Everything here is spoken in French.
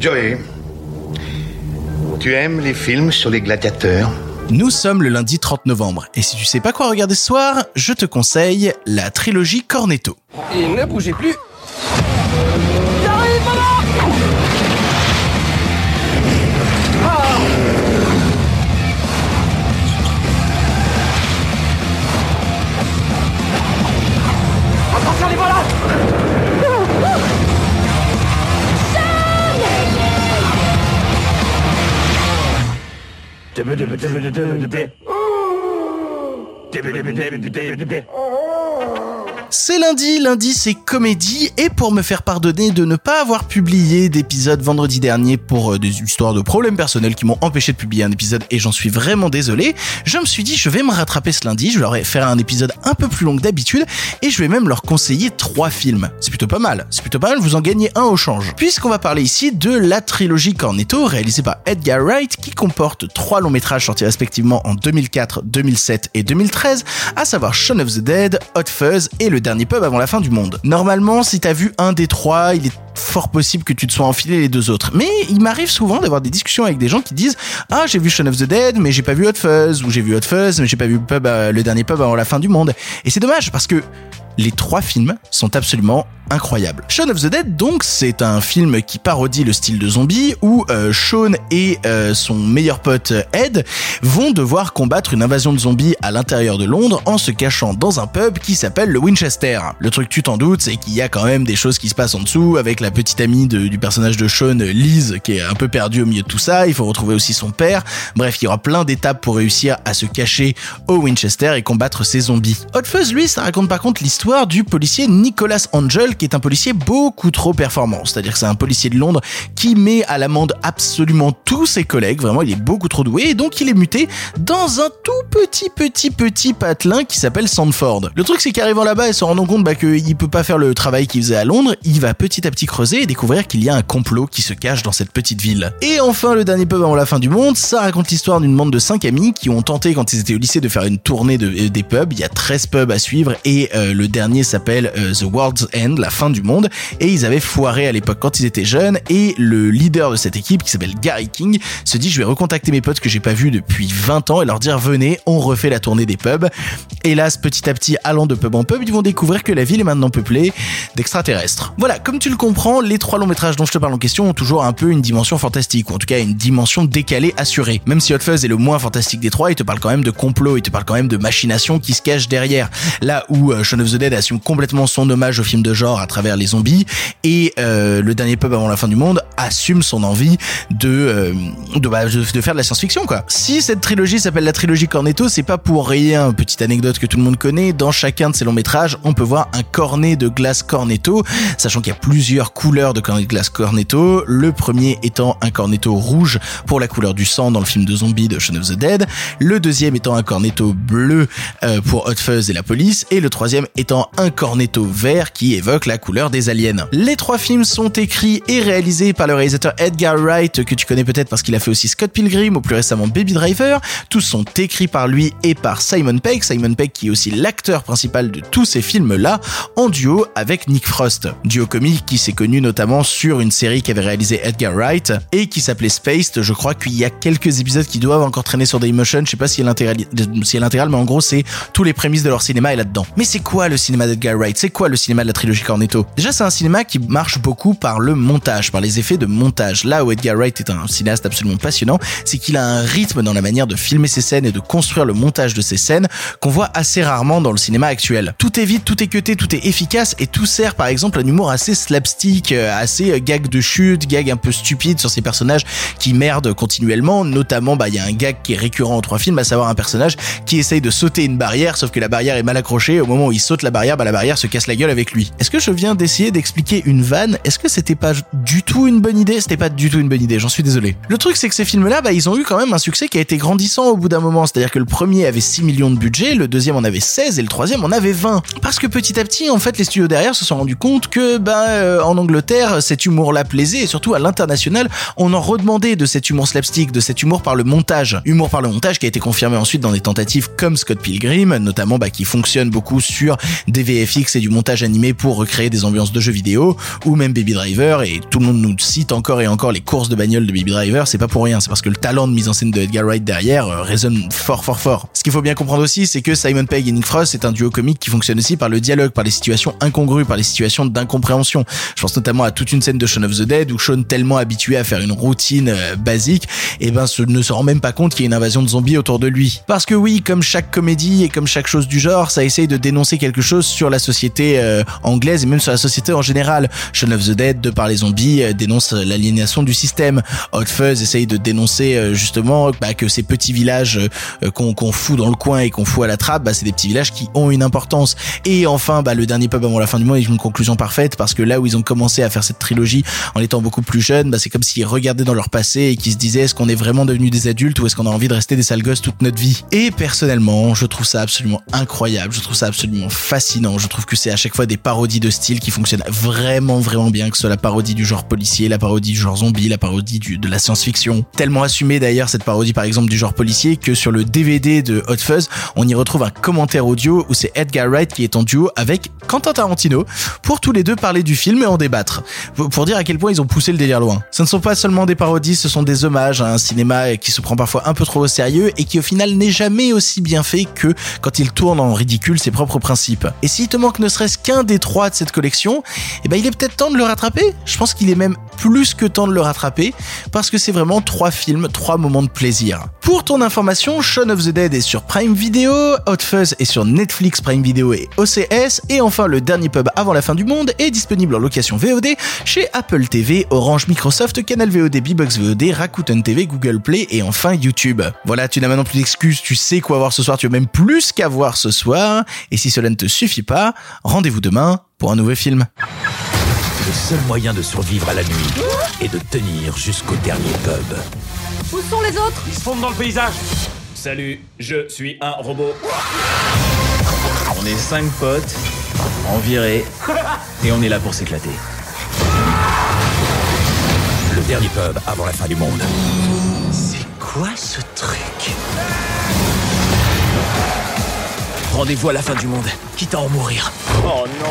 Joey, tu aimes les films sur les gladiateurs? Nous sommes le lundi 30 novembre, et si tu sais pas quoi regarder ce soir, je te conseille la trilogie Cornetto. Et ne bougez plus dibba dibba dibba dibba dibba dibba C'est lundi, lundi c'est comédie, et pour me faire pardonner de ne pas avoir publié d'épisode vendredi dernier pour euh, des histoires de problèmes personnels qui m'ont empêché de publier un épisode, et j'en suis vraiment désolé, je me suis dit je vais me rattraper ce lundi, je leur vais faire un épisode un peu plus long que d'habitude, et je vais même leur conseiller trois films. C'est plutôt pas mal, c'est plutôt pas mal, vous en gagnez un au change. Puisqu'on va parler ici de la trilogie Cornetto, réalisée par Edgar Wright, qui comporte trois longs métrages sortis respectivement en 2004, 2007 et 2013, à savoir Shaun of the Dead, Hot Fuzz et Le Dernier Pub avant la fin du monde. Normalement, si t'as vu un des trois, il est fort possible que tu te sois enfilé les deux autres. Mais il m'arrive souvent d'avoir des discussions avec des gens qui disent Ah, j'ai vu Shaun of the Dead, mais j'ai pas vu Hot Fuzz, ou j'ai vu Hot Fuzz, mais j'ai pas vu pub, euh, Le Dernier Pub avant la fin du monde. Et c'est dommage parce que les trois films sont absolument incroyables. Shaun of the Dead, donc, c'est un film qui parodie le style de zombie où euh, Shaun et euh, son meilleur pote Ed vont devoir combattre une invasion de zombies à l'intérieur de Londres en se cachant dans un pub qui s'appelle le Winchester. Le truc, tu t'en doutes, c'est qu'il y a quand même des choses qui se passent en dessous avec la petite amie du personnage de Shaun, Liz, qui est un peu perdue au milieu de tout ça. Il faut retrouver aussi son père. Bref, il y aura plein d'étapes pour réussir à se cacher au Winchester et combattre ces zombies. Hot Fuzz, lui, ça raconte par contre l'histoire du policier Nicholas Angel, qui est un policier beaucoup trop performant. C'est-à-dire que c'est un policier de Londres qui met à l'amende absolument tous ses collègues. Vraiment, il est beaucoup trop doué et donc il est muté dans un tout petit, petit, petit patelin qui s'appelle Sandford. Le truc, c'est qu'arrivant là-bas et se rendant compte bah, qu'il peut pas faire le travail qu'il faisait à Londres, il va petit à petit creuser et découvrir qu'il y a un complot qui se cache dans cette petite ville. Et enfin, le dernier pub avant la fin du monde, ça raconte l'histoire d'une bande de 5 amis qui ont tenté quand ils étaient au lycée de faire une tournée de, euh, des pubs. Il y a 13 pubs à suivre et euh, le dernier s'appelle euh, The World's End, fin du monde. Et ils avaient foiré à l'époque quand ils étaient jeunes et le leader de cette équipe qui s'appelle Gary King se dit je vais recontacter mes potes que j'ai pas vus depuis 20 ans et leur dire venez, on refait la tournée des pubs. Hélas, petit à petit, allant de pub en pub, ils vont découvrir que la ville est maintenant peuplée d'extraterrestres. Voilà, comme tu le comprends, les trois longs métrages dont je te parle en question ont toujours un peu une dimension fantastique, ou en tout cas une dimension décalée assurée. Même si Hot Fuzz est le moins fantastique des trois, il te parle quand même de complot, il te parle quand même de machination qui se cache derrière. Là où euh, Shaun of the Dead assume complètement son hommage au film de genre à travers les zombies, et euh, le dernier pub avant la fin du monde assume son envie de euh, bah, de, de faire de la science-fiction quoi. Si cette trilogie s'appelle la trilogie Cornetto, c'est pas pour rien. Petite anecdote que tout le monde connaît, dans chacun de ces longs métrages, on peut voir un cornet de glace Cornetto, sachant qu'il y a plusieurs couleurs de cornet de glace Cornetto. Le premier étant un Cornetto rouge pour la couleur du sang dans le film de zombies de Shaun of the Dead, le deuxième étant un Cornetto bleu euh, pour Hot Fuzz et la police, et le troisième étant un Cornetto vert qui évoque la couleur des aliens. Les trois films sont écrits et réalisés par le réalisateur Edgar Wright, que tu connais peut-être parce qu'il a fait aussi Scott Pilgrim ou plus récemment Baby Driver. Tous sont écrits par lui et par Simon Pegg. Simon Pegg qui est aussi l'acteur principal de tous ces films-là, en duo avec Nick Frost. Duo comique qui s'est connu notamment sur une série qu'avait réalisé Edgar Wright et qui s'appelait Spaced. Je crois qu'il y a quelques épisodes qui doivent encore traîner sur Dailymotion. Je sais pas si l'intégrale, si est l'intégrale, mais en gros c'est tous les prémices de leur cinéma est là-dedans. Mais c'est quoi le cinéma d'Edgar Wright? C'est quoi le cinéma de la trilogie Déjà c'est un cinéma qui marche beaucoup par le montage, par les effets de montage. Là où Edgar Wright est un cinéaste absolument passionnant, c'est qu'il a un rythme dans la manière de filmer ses scènes et de construire le montage de ses scènes qu'on voit assez rarement dans le cinéma actuel. Tout est vite, tout est cuté, tout est efficace et tout sert par exemple à un humour assez slapstick, euh, assez euh, gag de chute, gag un peu stupide sur ces personnages qui merdent continuellement. Notamment, bah il y a un gag qui est récurrent en trois films, à savoir un personnage qui essaye de sauter une barrière, sauf que la barrière est mal accrochée. Au moment où il saute la barrière, bah la barrière se casse la gueule avec lui. Est-ce que viens d'essayer d'expliquer une vanne Est-ce que c'était pas du tout une bonne idée? C'était pas du tout une bonne idée. J'en suis désolé. Le truc c'est que ces films-là, bah ils ont eu quand même un succès qui a été grandissant au bout d'un moment. C'est-à-dire que le premier avait 6 millions de budget, le deuxième en avait 16 et le troisième en avait 20. Parce que petit à petit, en fait, les studios derrière se sont rendus compte que, bah, euh, en Angleterre, cet humour-là plaisait et surtout à l'international, on en redemandait de cet humour slapstick, de cet humour par le montage. Humour par le montage qui a été confirmé ensuite dans des tentatives comme Scott Pilgrim, notamment bah, qui fonctionne beaucoup sur des VFX et du montage animé pour recréer des ambiances de jeux vidéo, ou même Baby Driver, et tout le monde nous cite encore et encore les courses de bagnole de Baby Driver, c'est pas pour rien, c'est parce que le talent de mise en scène de Edgar Wright derrière euh, résonne fort fort fort. Ce qu'il faut bien comprendre aussi, c'est que Simon Pegg et Nick Frost c'est un duo comique qui fonctionne aussi par le dialogue, par les situations incongrues, par les situations d'incompréhension. Je pense notamment à toute une scène de Shaun of the Dead où Shaun tellement habitué à faire une routine euh, basique, et eh ben ne se rend même pas compte qu'il y a une invasion de zombies autour de lui. Parce que oui, comme chaque comédie et comme chaque chose du genre, ça essaye de dénoncer quelque chose sur la société euh, anglaise et même sur la société en général. Shaun of the Dead, de par les zombies, euh, dénonce l'aliénation du système. Hot Fuzz essaye de dénoncer justement bah, que ces petits villages qu'on fout dans le coin et qu'on fout à la trappe, bah, c'est des petits villages qui ont une importance. Et enfin, bah, le dernier pub avant la fin du monde est une conclusion parfaite parce que là où ils ont commencé à faire cette trilogie en étant beaucoup plus jeunes, bah, c'est comme s'ils regardaient dans leur passé et qu'ils se disaient est-ce qu'on est vraiment devenu des adultes ou est-ce qu'on a envie de rester des sales gosses toute notre vie? Et personnellement, je trouve ça absolument incroyable, je trouve ça absolument fascinant, je trouve que c'est à chaque fois des parodies de style qui fonctionnent vraiment vraiment bien, que ce soit la parodie du genre policier, la parodie du genre zombie, la parodie de la science-fiction. Tellement assumé d'ailleurs cette parodie par exemple du genre policier que sur le DVD de Hot Fuzz, on y retrouve un commentaire audio où c'est Edgar Wright qui est en duo avec Quentin Tarantino pour tous les deux parler du film et en débattre. Pour dire à quel point ils ont poussé le délire loin. Ce ne sont pas seulement des parodies, ce sont des hommages à un cinéma qui se prend parfois un peu trop au sérieux et qui au final n'est jamais aussi bien fait que quand il tourne en ridicule ses propres principes. Et s'il te manque ne serait-ce qu'un des trois cette collection, eh ben il est peut-être temps de le rattraper. Je pense qu'il est même plus que temps de le rattraper parce que c'est vraiment trois films, trois moments de plaisir. Pour ton information, Shaun of the Dead est sur Prime Video, Hot Fuzz est sur Netflix, Prime Video et OCS, et enfin le dernier pub avant la fin du monde est disponible en location VOD chez Apple TV, Orange Microsoft, Canal VOD, Bbox VOD, Rakuten TV, Google Play et enfin YouTube. Voilà, tu n'as maintenant plus d'excuses, tu sais quoi voir ce soir, tu as même plus qu'à voir ce soir, et si cela ne te suffit pas, rendez-vous demain pour un nouveau film. Le seul moyen de survivre à la nuit est de tenir jusqu'au dernier pub. Où sont les autres? Ils se fondent dans le paysage. Salut, je suis un robot. On est cinq potes, en virée, et on est là pour s'éclater. Le dernier pub avant la fin du monde. C'est quoi ce truc? Rendez-vous à la fin du monde, quitte à en mourir. Oh non.